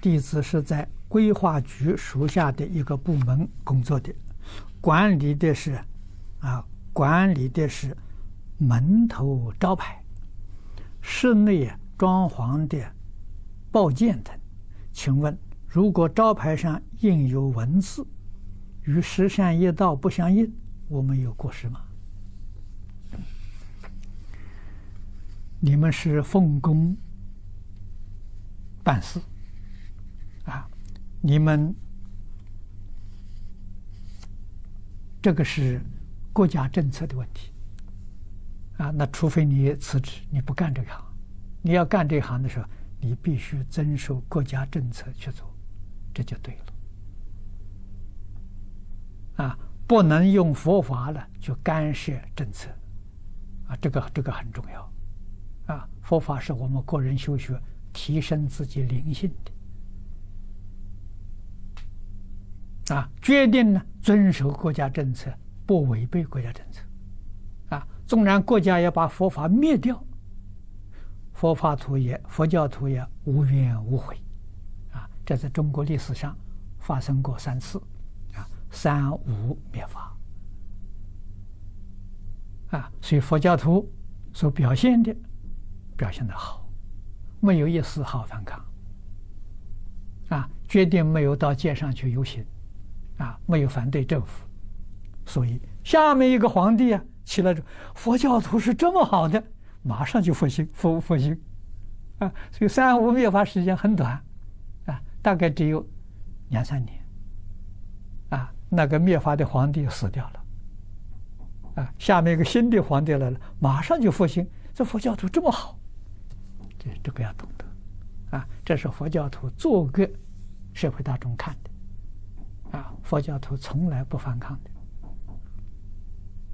弟子是在规划局属下的一个部门工作的，管理的是啊，管理的是门头招牌、室内装潢的报件等。请问，如果招牌上印有文字与十善业道不相应，我们有过失吗？你们是奉公办事。啊，你们这个是国家政策的问题啊。那除非你辞职，你不干这个行，你要干这一行的时候，你必须遵守国家政策去做，这就对了。啊，不能用佛法了去干涉政策，啊，这个这个很重要。啊，佛法是我们个人修学、提升自己灵性的。啊，决定呢，遵守国家政策，不违背国家政策。啊，纵然国家要把佛法灭掉，佛法徒也，佛教徒也无怨无悔。啊，这在中国历史上发生过三次。啊，三无灭法。啊，所以佛教徒所表现的，表现的好，没有一丝毫反抗。啊，决定没有到街上去游行。啊，没有反对政府，所以下面一个皇帝啊起来说：“佛教徒是这么好的，马上就复兴复复兴，啊，所以三无灭法时间很短，啊，大概只有两三年，啊，那个灭法的皇帝死掉了，啊，下面一个新的皇帝来了，马上就复兴，这佛教徒这么好，这这个要懂得，啊，这是佛教徒做给社会大众看的。”啊，佛教徒从来不反抗的，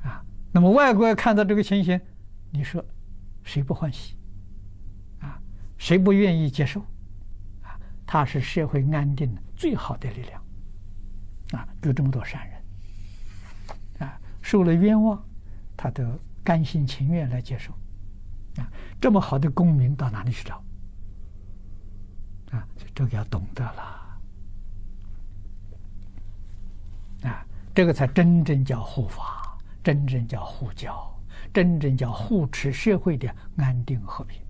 啊，那么外国人看到这个情形，你说谁不欢喜？啊，谁不愿意接受？啊，他是社会安定的最好的力量，啊，有这么多善人，啊，受了冤枉，他都甘心情愿来接受，啊，这么好的公民到哪里去找？啊，这个要懂得了。啊这个才真正叫护法，真正叫护教，真正叫护持社会的安定和平。